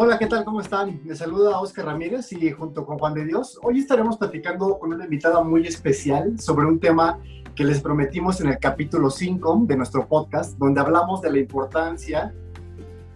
Hola, ¿qué tal? ¿Cómo están? Me saluda Oscar Ramírez y junto con Juan de Dios, hoy estaremos platicando con una invitada muy especial sobre un tema que les prometimos en el capítulo 5 de nuestro podcast, donde hablamos de la importancia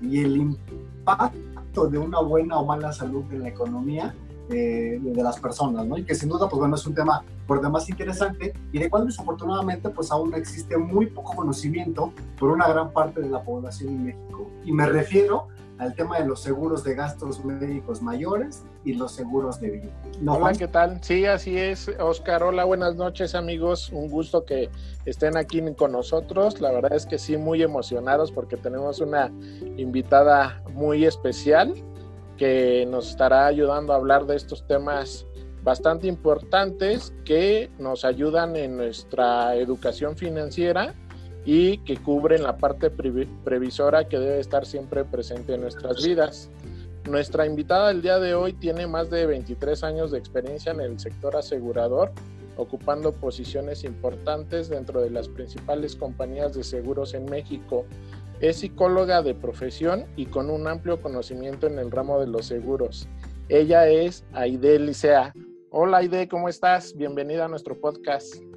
y el impacto de una buena o mala salud en la economía eh, de las personas, ¿no? Y que sin duda, pues bueno, es un tema por demás interesante y de cual desafortunadamente pues aún existe muy poco conocimiento por una gran parte de la población en México. Y me refiero al tema de los seguros de gastos médicos mayores y los seguros de vida. Hola, ¿qué tal? Sí, así es, Oscar. Hola, buenas noches, amigos. Un gusto que estén aquí con nosotros. La verdad es que sí, muy emocionados porque tenemos una invitada muy especial que nos estará ayudando a hablar de estos temas bastante importantes que nos ayudan en nuestra educación financiera y que cubren la parte previsora que debe estar siempre presente en nuestras vidas. Nuestra invitada el día de hoy tiene más de 23 años de experiencia en el sector asegurador, ocupando posiciones importantes dentro de las principales compañías de seguros en México. Es psicóloga de profesión y con un amplio conocimiento en el ramo de los seguros. Ella es Aide Licea. Hola Aide, ¿cómo estás? Bienvenida a nuestro podcast.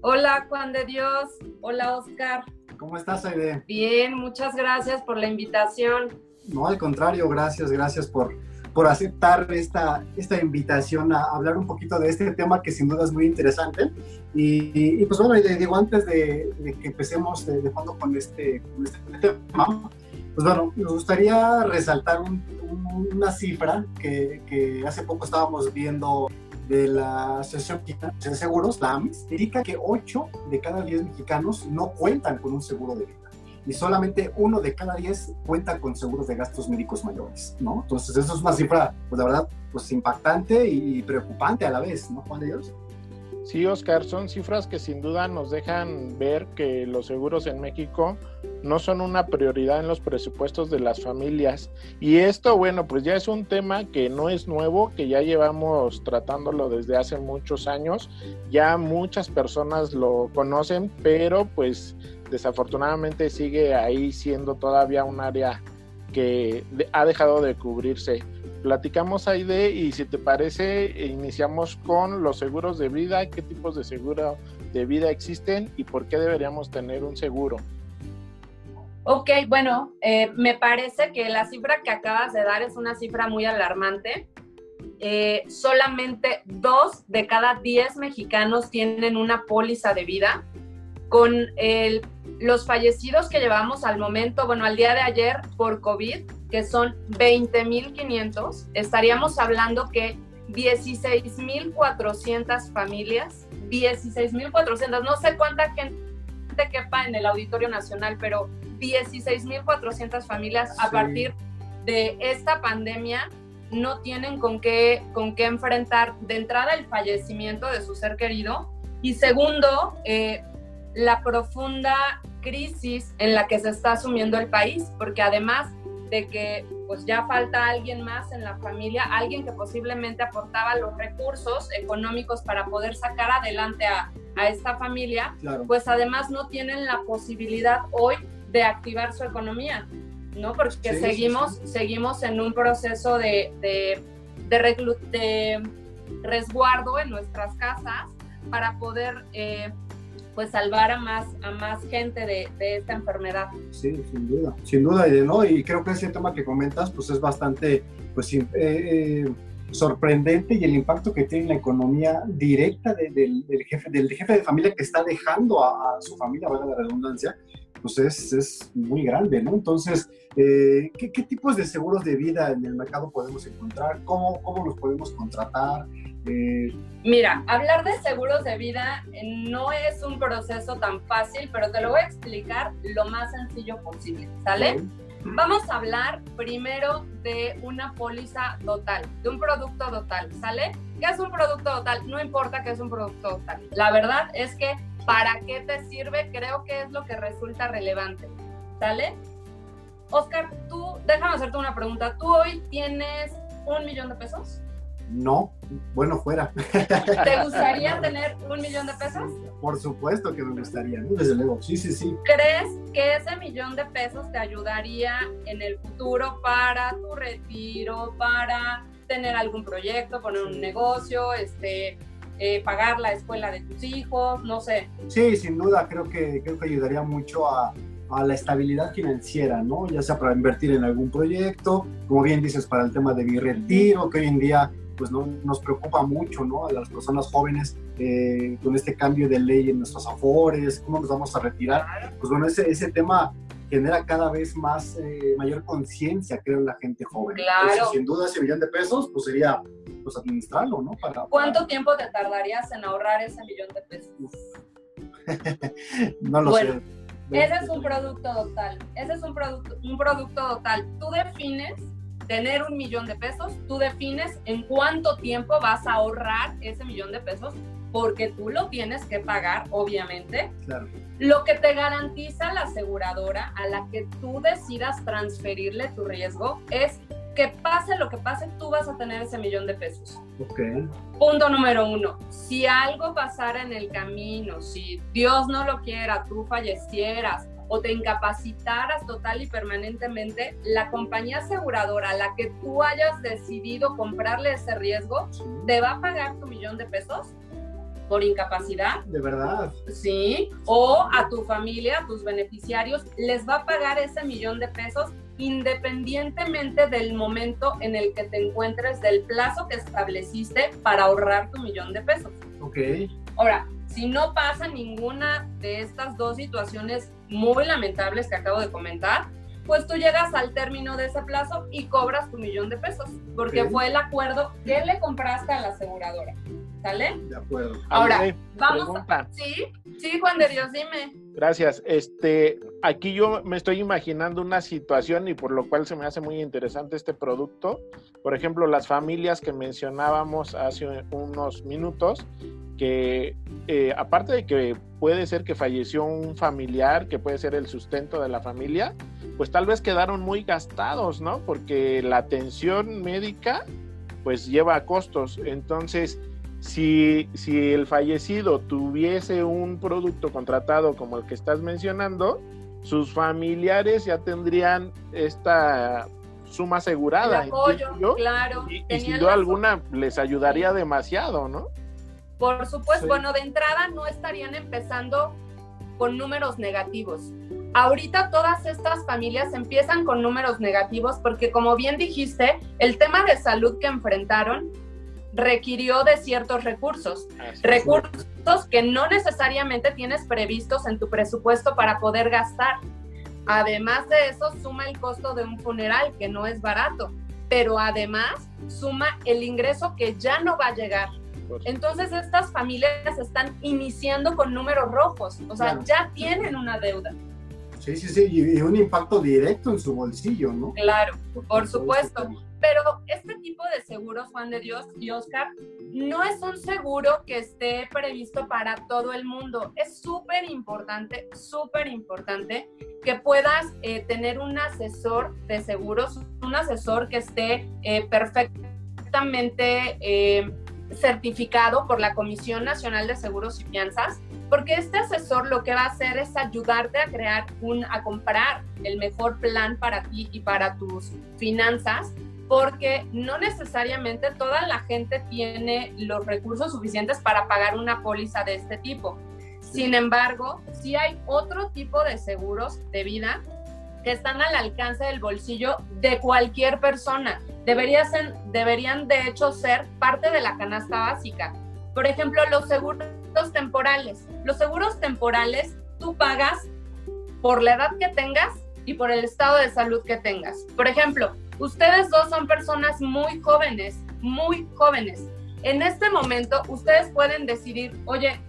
Hola Juan de Dios, hola Oscar. ¿Cómo estás, Aide? Bien, muchas gracias por la invitación. No, al contrario, gracias, gracias por, por aceptar esta, esta invitación a hablar un poquito de este tema que sin duda es muy interesante. Y, pues bueno, digo, antes de, que empecemos de, fondo con este, este, tema, pues bueno, me gustaría resaltar una cifra que, que hace poco estábamos viendo de la Asociación de Seguros, la AMIS, indica que 8 de cada 10 mexicanos no cuentan con un seguro de vida y solamente uno de cada 10 cuenta con seguros de gastos médicos mayores, ¿no? Entonces, eso es una cifra, pues la verdad, pues impactante y preocupante a la vez, ¿no, Juan de Dios? Sí, Oscar, son cifras que sin duda nos dejan ver que los seguros en México no son una prioridad en los presupuestos de las familias. Y esto, bueno, pues ya es un tema que no es nuevo, que ya llevamos tratándolo desde hace muchos años. Ya muchas personas lo conocen, pero pues desafortunadamente sigue ahí siendo todavía un área que ha dejado de cubrirse platicamos ahí de y si te parece iniciamos con los seguros de vida, qué tipos de seguro de vida existen y por qué deberíamos tener un seguro. Ok, bueno, eh, me parece que la cifra que acabas de dar es una cifra muy alarmante. Eh, solamente dos de cada diez mexicanos tienen una póliza de vida. Con el, los fallecidos que llevamos al momento, bueno, al día de ayer por COVID, que son 20.500, estaríamos hablando que 16.400 familias, 16.400, no sé cuánta gente quepa en el Auditorio Nacional, pero 16.400 familias a partir de esta pandemia no tienen con qué, con qué enfrentar de entrada el fallecimiento de su ser querido. Y segundo, eh, la profunda crisis en la que se está asumiendo el país, porque además de que pues ya falta alguien más en la familia, alguien que posiblemente aportaba los recursos económicos para poder sacar adelante a, a esta familia, pues además no tienen la posibilidad hoy de activar su economía, ¿no? Porque seguimos, seguimos en un proceso de, de, de, de, resguardo en nuestras casas para poder... Eh, pues salvar a más, a más gente de, de, esta enfermedad. Sí, sin duda, sin duda, ¿no? y creo que ese tema que comentas pues es bastante pues, eh, eh, sorprendente y el impacto que tiene en la economía directa del, jefe, del jefe de familia que está dejando a, su familia, valga la redundancia, pues es, es, muy grande, ¿no? Entonces, eh, ¿qué, ¿qué, tipos de seguros de vida en el mercado podemos encontrar? ¿Cómo, cómo los podemos contratar? Mira, hablar de seguros de vida no es un proceso tan fácil, pero te lo voy a explicar lo más sencillo posible, ¿sale? Vamos a hablar primero de una póliza total, de un producto total, ¿sale? ¿Qué es un producto total? No importa qué es un producto total. La verdad es que para qué te sirve creo que es lo que resulta relevante, ¿sale? Oscar, tú, déjame hacerte una pregunta. ¿Tú hoy tienes un millón de pesos? No, bueno, fuera. ¿Te gustaría tener un millón de pesos? Por supuesto que me gustaría, desde luego, sí, sí, sí. ¿Crees que ese millón de pesos te ayudaría en el futuro para tu retiro, para tener algún proyecto, poner un negocio, este, eh, pagar la escuela de tus hijos, no sé? Sí, sin duda, creo que, creo que ayudaría mucho a, a la estabilidad financiera, ¿no? Ya sea para invertir en algún proyecto, como bien dices, para el tema de mi retiro, que hoy en día pues no, nos preocupa mucho, ¿no? A las personas jóvenes eh, con este cambio de ley en nuestros afores, cómo nos vamos a retirar. Pues bueno, ese, ese tema genera cada vez más, eh, mayor conciencia, creo, en la gente joven. Claro. sin duda, ese millón de pesos, pues sería, pues administrarlo, ¿no? Para, ¿Cuánto tiempo te tardarías en ahorrar ese millón de pesos? no lo sé. Ese es un producto total. Ese es un producto, un producto total. Tú defines tener un millón de pesos, tú defines en cuánto tiempo vas a ahorrar ese millón de pesos, porque tú lo tienes que pagar, obviamente. Claro. Lo que te garantiza la aseguradora a la que tú decidas transferirle tu riesgo es que pase lo que pase, tú vas a tener ese millón de pesos. Ok. Punto número uno, si algo pasara en el camino, si Dios no lo quiera, tú fallecieras o te incapacitaras total y permanentemente, la compañía aseguradora a la que tú hayas decidido comprarle ese riesgo, te va a pagar tu millón de pesos por incapacidad. De verdad. Sí, o a tu familia, a tus beneficiarios, les va a pagar ese millón de pesos independientemente del momento en el que te encuentres, del plazo que estableciste para ahorrar tu millón de pesos. Ok. Ahora, si no pasa ninguna de estas dos situaciones muy lamentables que acabo de comentar, pues tú llegas al término de ese plazo y cobras tu millón de pesos, porque fue el acuerdo que le compraste a la aseguradora. ¿Sale? De acuerdo. Ahora, vamos a... Sí, sí, Juan de Dios, dime. Gracias. Este, aquí yo me estoy imaginando una situación y por lo cual se me hace muy interesante este producto. Por ejemplo, las familias que mencionábamos hace unos minutos, que eh, aparte de que puede ser que falleció un familiar, que puede ser el sustento de la familia, pues tal vez quedaron muy gastados, ¿no? Porque la atención médica pues lleva costos. Entonces, si, si el fallecido tuviese un producto contratado como el que estás mencionando, sus familiares ya tendrían esta suma asegurada. El apoyo, claro. Y, y sin duda alguna les ayudaría demasiado, ¿no? Por supuesto, bueno, de entrada no estarían empezando con números negativos. Ahorita todas estas familias empiezan con números negativos porque como bien dijiste, el tema de salud que enfrentaron requirió de ciertos recursos, recursos que no necesariamente tienes previstos en tu presupuesto para poder gastar. Además de eso, suma el costo de un funeral, que no es barato, pero además suma el ingreso que ya no va a llegar. Entonces estas familias están iniciando con números rojos, o sea, ya tienen una deuda. Sí, sí, sí, y un impacto directo en su bolsillo, ¿no? Claro, por supuesto. Pero este tipo de seguros, Juan de Dios y Oscar, no es un seguro que esté previsto para todo el mundo. Es súper importante, súper importante que puedas eh, tener un asesor de seguros, un asesor que esté eh, perfectamente eh, certificado por la Comisión Nacional de Seguros y Fianzas, porque este asesor lo que va a hacer es ayudarte a crear un, a comprar el mejor plan para ti y para tus finanzas porque no necesariamente toda la gente tiene los recursos suficientes para pagar una póliza de este tipo. Sin embargo, sí hay otro tipo de seguros de vida que están al alcance del bolsillo de cualquier persona. Deberían, ser, deberían de hecho ser parte de la canasta básica. Por ejemplo, los seguros temporales. Los seguros temporales tú pagas por la edad que tengas y por el estado de salud que tengas. Por ejemplo, Ustedes dos son personas muy jóvenes, muy jóvenes. En este momento, ustedes pueden decidir, oye,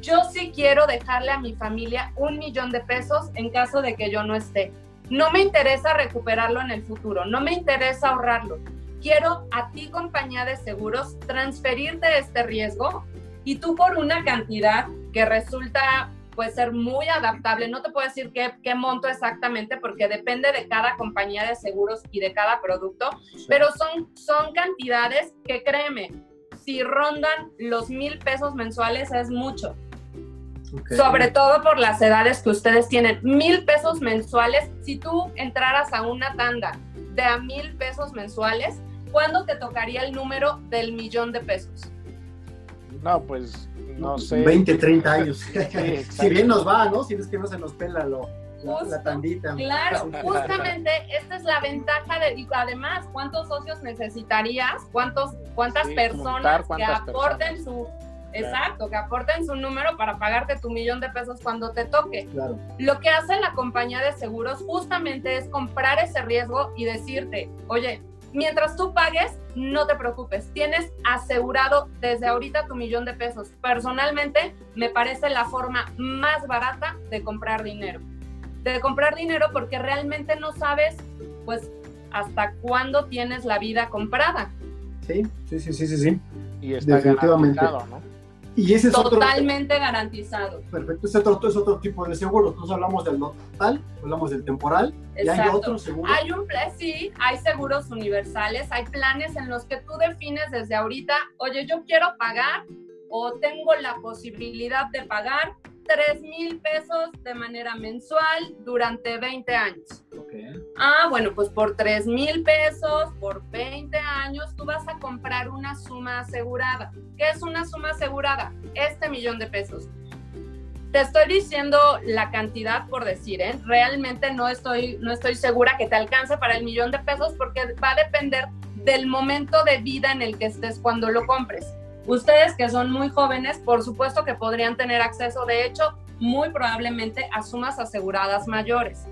yo sí quiero dejarle a mi familia un millón de pesos en caso de que yo no esté. No me interesa recuperarlo en el futuro, no me interesa ahorrarlo. Quiero a ti, compañía de seguros, transferirte este riesgo y tú por una cantidad que resulta puede ser muy adaptable. No te puedo decir qué, qué, monto exactamente porque depende de cada compañía de seguros y de cada producto, pero son, son cantidades que créeme, si rondan los mil pesos mensuales es mucho. Sobre todo por las edades que ustedes tienen. Mil pesos mensuales, si tú entraras a una tanda de a mil pesos mensuales, ¿cuándo te tocaría el número del millón de pesos? No, pues no sé. 20, 30 años. si bien nos va, ¿no? Si es que no se nos pela lo, la, tandita. Claro, justamente esta es la ventaja de, además, ¿cuántos socios necesitarías? ¿Cuántos, ¿Cuántas personas que aporten su... Exacto, que aporten su número para pagarte tu millón de pesos cuando te toque. Claro. Lo que hace la compañía de seguros justamente es comprar ese riesgo y decirte, oye, mientras tú pagues, no te preocupes, tienes asegurado desde ahorita tu millón de pesos. Personalmente, me parece la forma más barata de comprar dinero. De comprar dinero porque realmente no sabes, pues, hasta cuándo tienes la vida comprada. Sí, sí, sí, sí, sí. Y está Definitivamente. ¿no? Y ese es Totalmente garantizado. Perfecto, ese otro, es otro tipo de seguro. Nosotros hablamos del total, hablamos del temporal. Y hay otros seguros. Hay un sí, hay seguros universales, hay planes en los que tú defines desde ahorita, oye, yo quiero pagar o tengo la posibilidad de pagar 3 mil pesos de manera mensual durante 20 años. Ah, bueno, pues por 3 mil pesos, por 20 años, tú vas a comprar una suma asegurada. ¿Qué es una suma asegurada? Este millón de pesos. Te estoy diciendo la cantidad por decir, ¿eh? Realmente no estoy, no estoy segura que te alcance para el millón de pesos porque va a depender del momento de vida en el que estés cuando lo compres. Ustedes que son muy jóvenes, por supuesto que podrían tener acceso, de hecho, muy probablemente a sumas aseguradas mayores.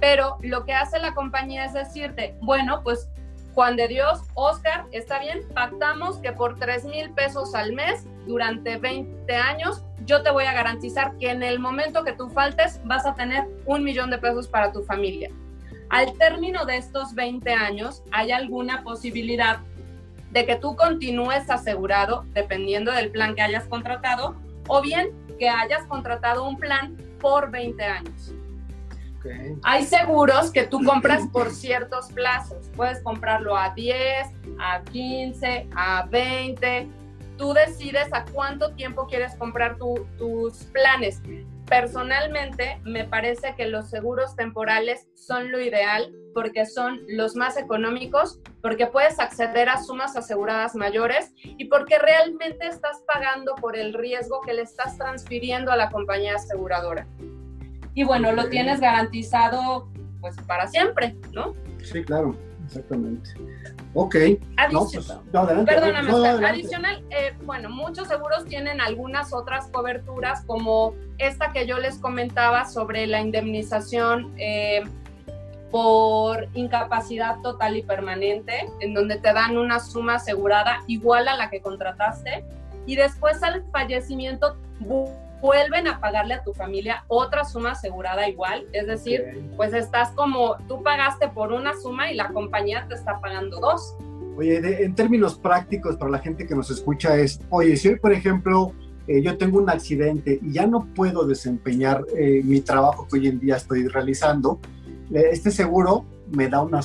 Pero lo que hace la compañía es decirte, bueno, pues Juan de Dios, Oscar, está bien, pactamos que por 3 mil pesos al mes durante 20 años, yo te voy a garantizar que en el momento que tú faltes vas a tener un millón de pesos para tu familia. Al término de estos 20 años, ¿hay alguna posibilidad de que tú continúes asegurado dependiendo del plan que hayas contratado o bien que hayas contratado un plan por 20 años. Hay seguros que tú compras por ciertos plazos. Puedes comprarlo a 10, a 15, a 20. Tú decides a cuánto tiempo quieres comprar tus planes. Personalmente, me parece que los seguros temporales son lo ideal porque son los más económicos, porque puedes acceder a sumas aseguradas mayores y porque realmente estás pagando por el riesgo que le estás transfiriendo a la compañía aseguradora. Y bueno, lo tienes garantizado pues para siempre, ¿no? Sí, claro exactamente. Ok. Adicional, perdóname, adicional, eh, bueno, muchos seguros tienen algunas otras coberturas como esta que yo les comentaba sobre la indemnización eh, por incapacidad total y permanente, en donde te dan una suma asegurada igual a la que contrataste y después al fallecimiento vuelven a pagarle a tu familia otra suma asegurada igual, es decir, pues estás como, tú pagaste por una suma y la compañía te está pagando dos. Oye, en términos prácticos para la gente que nos escucha es, oye, si hoy, por ejemplo, eh, yo tengo un accidente y ya no puedo desempeñar eh, mi trabajo que hoy en día estoy realizando, eh, este seguro me da una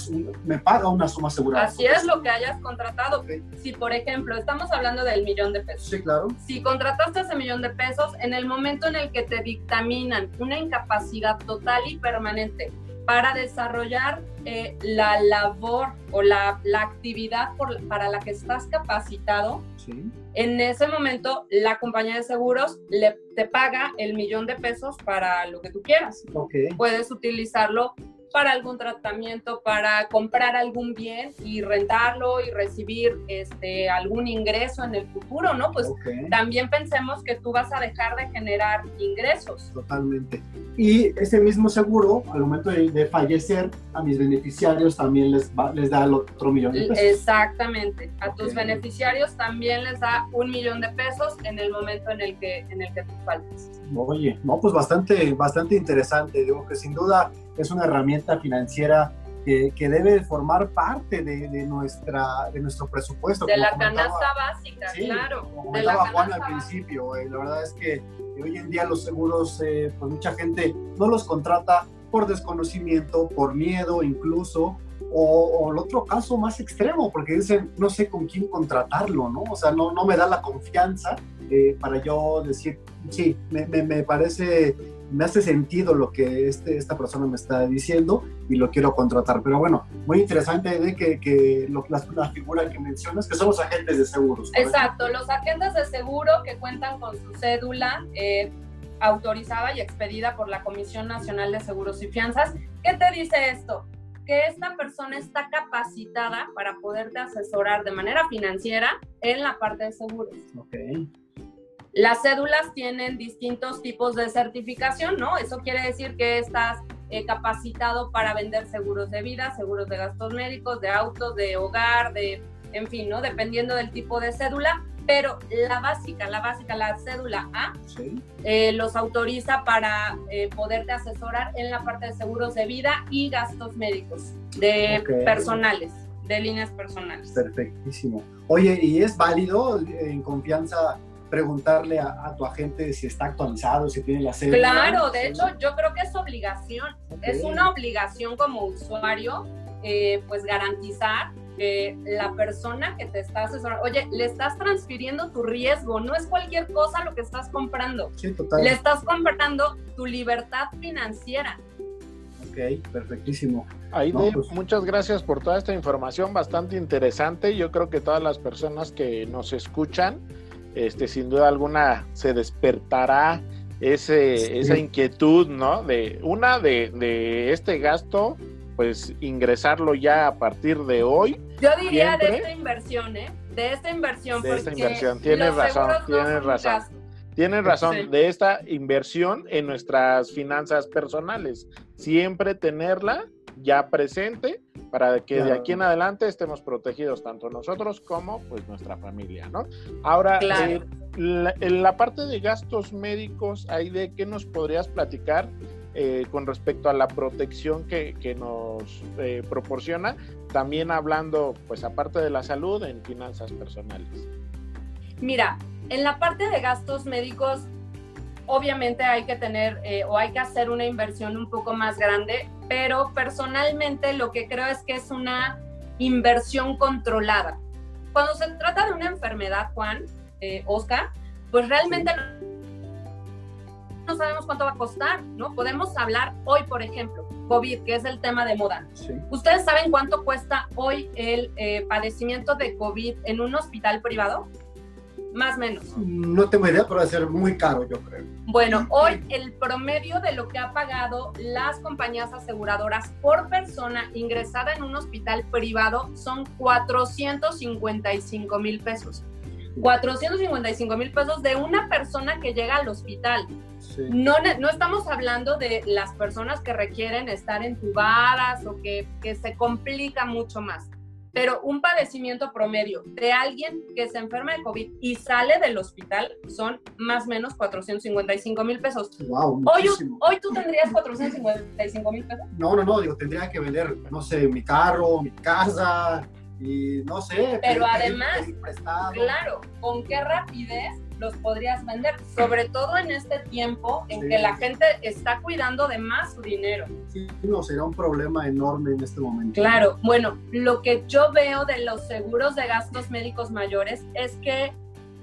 me paga una suma asegurada. Así es lo que hayas contratado. Si por ejemplo, estamos hablando del millón de pesos. Sí, claro. Si contrataste ese millón de pesos, en el momento en el que te dictaminan una incapacidad total y permanente para desarrollar eh, la labor o la, la actividad por, para la que estás capacitado, sí. en ese momento la compañía de seguros le, te paga el millón de pesos para lo que tú quieras. Okay. Puedes utilizarlo para algún tratamiento, para comprar algún bien y rentarlo y recibir este, algún ingreso en el futuro, ¿no? Pues también pensemos que tú vas a dejar de generar ingresos. Totalmente. Y ese mismo seguro, al momento de, fallecer, a mis beneficiarios también les, les da el otro millón de pesos. Exactamente. A tus beneficiarios también les da un millón de pesos en el momento en el que, en el que tú faltes. Oye, no, pues bastante, bastante interesante. Digo que sin duda es una herramienta financiera que, que debe formar parte de, de, nuestra, de nuestro presupuesto. De la canasta básica, claro. Como comentaba Juan al principio, eh, la verdad es que hoy en día los seguros, eh, pues mucha gente no los contrata por desconocimiento, por miedo incluso, o, el otro caso más extremo, porque dicen, no sé con quién contratarlo, ¿no? O sea, no, no me da la confianza eh, para yo decir, sí, me, me, parece, me hace sentido lo que este, esta persona me está diciendo y lo quiero contratar. Pero bueno, muy interesante de que, que lo, la, la, figura que mencionas, que son los agentes de seguros. Exacto, los agentes de seguro que cuentan con su cédula. Eh, autorizada y expedida por la Comisión Nacional de Seguros y Fianzas. ¿Qué te dice esto? que esta persona está capacitada para poderte asesorar de manera financiera en la parte de seguros. Okay. Las cédulas tienen distintos tipos de certificación, ¿no? Eso quiere decir que estás eh, capacitado para vender seguros de vida, seguros de gastos médicos, de autos, de hogar, de, en fin, ¿no? Dependiendo del tipo de cédula pero la básica, la básica, la cédula A, eh, los autoriza para eh, poderte asesorar en la parte de seguros de vida y gastos médicos de personales, de líneas personales. Perfectísimo. Oye, ¿y es válido en confianza preguntarle a, tu agente si está actualizado, si tiene la cédula? Claro, de hecho yo creo que es obligación, es una obligación como usuario, eh, pues garantizar que la persona que te está asesorando, oye, le estás transfiriendo tu riesgo, no es cualquier cosa lo que estás comprando. Sí, total. Le estás comprando tu libertad financiera. Ok, perfectísimo. Aide, pues muchas gracias por toda esta información bastante interesante. Yo creo que todas las personas que nos escuchan, este, sin duda alguna, se despertará ese, esa inquietud, ¿no? De una de, de este gasto pues ingresarlo ya a partir de hoy. Yo diría de esta inversión, ¿eh? De esta inversión. De esta inversión, tienes razón, tienes razón. Tienes razón, de esta inversión en nuestras finanzas personales. Siempre tenerla ya presente para que de aquí en adelante estemos protegidos tanto nosotros como pues nuestra familia, ¿no? Ahora, eh, en la parte de gastos médicos, ahí de qué nos podrías platicar eh, con respecto a la protección que, nos eh, proporciona, también hablando, pues aparte de la salud, en finanzas personales. Mira, en la parte de gastos médicos, obviamente hay que tener eh, o hay que hacer una inversión un poco más grande, pero personalmente lo que creo es que es una inversión controlada. Cuando se trata de una enfermedad, Juan, Oscar, pues realmente no sabemos cuánto va a costar, ¿no? Podemos hablar hoy, por ejemplo, COVID, que es el tema de moda. ¿Ustedes saben cuánto cuesta hoy el eh, padecimiento de COVID en un hospital privado? Más o menos. No tengo idea, pero va a ser muy caro, yo creo. Bueno, hoy el promedio de lo que ha pagado las compañías aseguradoras por persona ingresada en un hospital privado son 455 mil pesos. 455 mil pesos de una persona que llega al hospital. No, no estamos hablando de las personas que requieren estar entubadas o que, que se complica mucho más pero un padecimiento promedio de alguien que se enferma de COVID y sale del hospital son más o menos 455 mil pesos. Wow, hoy, hoy tú tendrías 455 mil pesos. No, no, no, digo, tendría que vender, no sé, mi carro, mi casa, y no sé. Pero además, claro, ¿con qué rapidez los podrías vender? Sobre todo en este tiempo en que la gente está cuidando de más su dinero. Sí, no, será un problema enorme en este momento. Claro, bueno, lo que yo veo de los seguros de gastos médicos mayores es que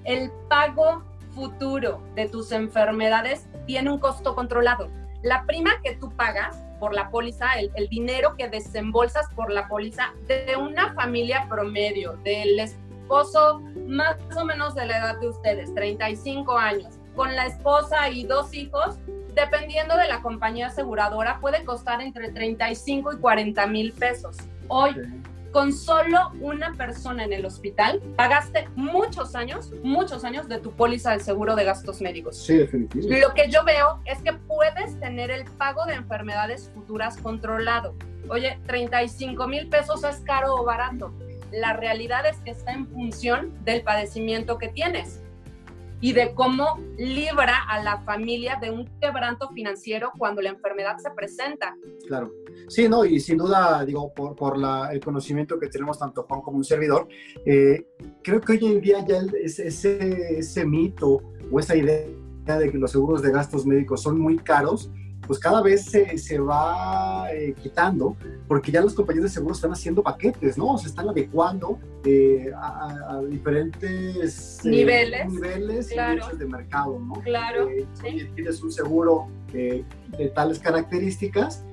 el pago futuro de tus enfermedades tiene un costo controlado. La prima que tú pagas por la póliza, el, dinero que desembolsas por la póliza de una familia promedio, del esposo más o menos de la edad de ustedes, 35 años, con la esposa y dos hijos, dependiendo de la compañía aseguradora, puede costar entre 35 y 40 mil pesos. Hoy, con solo una persona en el hospital, pagaste muchos años, muchos años de tu póliza de seguro de gastos médicos. Sí, definitivamente. Lo que yo veo es que puedes tener el pago de enfermedades futuras controlado. Oye, 35 mil pesos es caro o barato. La realidad es que está en función del padecimiento que tienes y de cómo libra a la familia de un quebranto financiero cuando la enfermedad se presenta. Claro. Sí, no, y sin duda, digo, por, por el conocimiento que tenemos tanto Juan como un servidor, eh, creo que hoy en día ya ese, ese mito o esa idea de que los seguros de gastos médicos son muy caros, pues cada vez se, se va eh, quitando, porque ya los compañías de seguros están haciendo paquetes, ¿no? Se están adecuando eh, a, diferentes eh, niveles, niveles y de mercado, ¿no? Claro. Si tienes un seguro de tales características,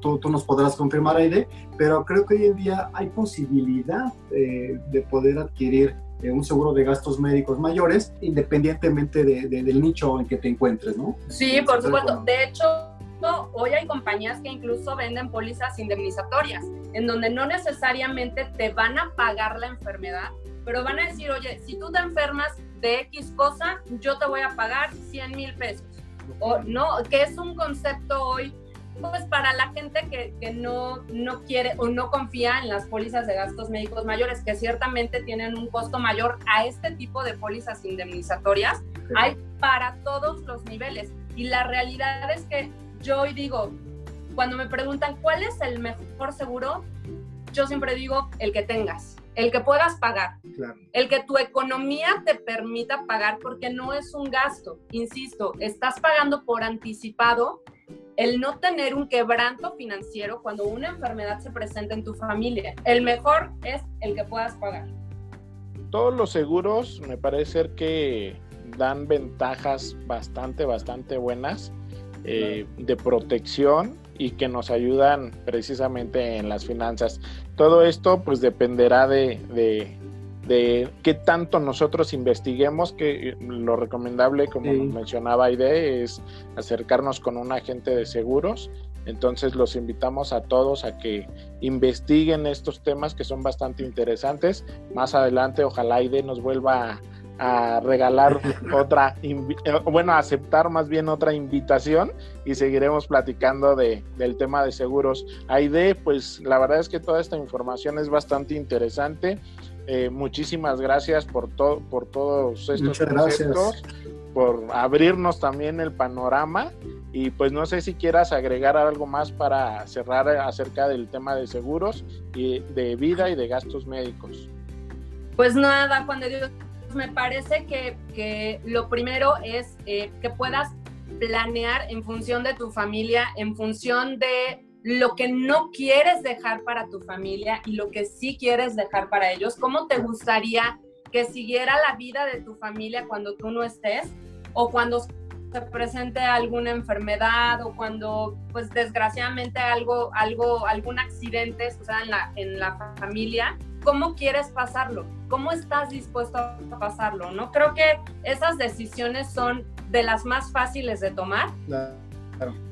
tú, tú, nos podrás confirmar, Aide, pero creo que hoy en día hay posibilidad de poder adquirir un seguro de gastos médicos mayores, independientemente del nicho en que te encuentres, ¿no? Sí, por supuesto. De hecho, hoy hay compañías que incluso venden pólizas indemnizatorias, en donde no necesariamente te van a pagar la enfermedad, pero van a decir, oye, si tú te enfermas de X cosa, yo te voy a pagar 100 mil pesos. O no, que es un concepto hoy pues para la gente que, que, no, no quiere o no confía en las pólizas de gastos médicos mayores, que ciertamente tienen un costo mayor a este tipo de pólizas indemnizatorias, hay para todos los niveles. Y la realidad es que yo hoy digo, cuando me preguntan cuál es el mejor seguro, yo siempre digo el que tengas, el que puedas pagar, el que tu economía te permita pagar, porque no es un gasto, insisto, estás pagando por anticipado el no tener un quebranto financiero cuando una enfermedad se presenta en tu familia. El mejor es el que puedas pagar. Todos los seguros me parece que dan ventajas bastante, bastante buenas eh, de protección y que nos ayudan precisamente en las finanzas. Todo esto pues dependerá de, de qué tanto nosotros investiguemos, que lo recomendable, como mencionaba Aide, es acercarnos con un agente de seguros. Entonces los invitamos a todos a que investiguen estos temas que son bastante interesantes. Más adelante, ojalá Aide nos vuelva a, regalar otra, eh, bueno, a aceptar más bien otra invitación y seguiremos platicando de, del tema de seguros. Aide, pues la verdad es que toda esta información es bastante interesante. Eh, muchísimas gracias por, todo por todos estos conceptos, por abrirnos también el panorama y pues no sé si quieras agregar algo más para cerrar acerca del tema de seguros y de vida y de gastos médicos. Pues nada, Juan de Dios, me parece que, que lo primero es eh, que puedas planear en función de tu familia, en función de lo que no quieres dejar para tu familia y lo que sí quieres dejar para ellos. ¿Cómo te gustaría que siguiera la vida de tu familia cuando tú no estés o cuando se presente alguna enfermedad o cuando pues desgraciadamente algo algo algún accidente suceda en la en la familia. Cómo quieres pasarlo cómo estás dispuesto a pasarlo no creo que esas decisiones son de las más fáciles de tomar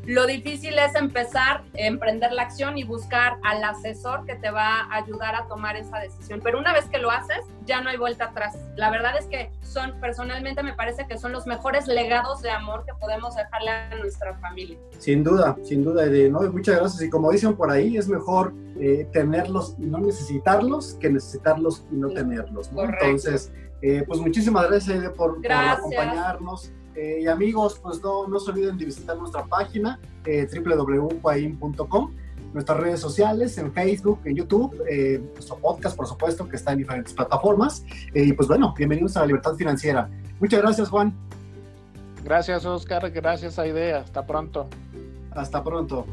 lo difícil es empezar, emprender la acción y buscar al asesor que te va a ayudar a tomar esa decisión. Pero una vez que lo haces, ya no hay vuelta atrás. La verdad es que son, personalmente me parece que son los mejores legados de amor que podemos dejarle a nuestra familia. Sin duda, sin duda, ¿no? Muchas gracias. Y como dicen por ahí, es mejor eh, tenerlos y no necesitarlos que necesitarlos y no tenerlos. Entonces, eh, pues muchísimas gracias, por, por acompañarnos. Eh, y amigos, pues no, no se olviden de visitar nuestra página eh, nuestras redes sociales en Facebook, en YouTube, eh, nuestro podcast, por supuesto, que está en diferentes plataformas. Eh, y pues bueno, bienvenidos a la Libertad Financiera. Muchas gracias, Juan. Gracias, Oscar. Gracias, Aide. Hasta pronto. Hasta pronto.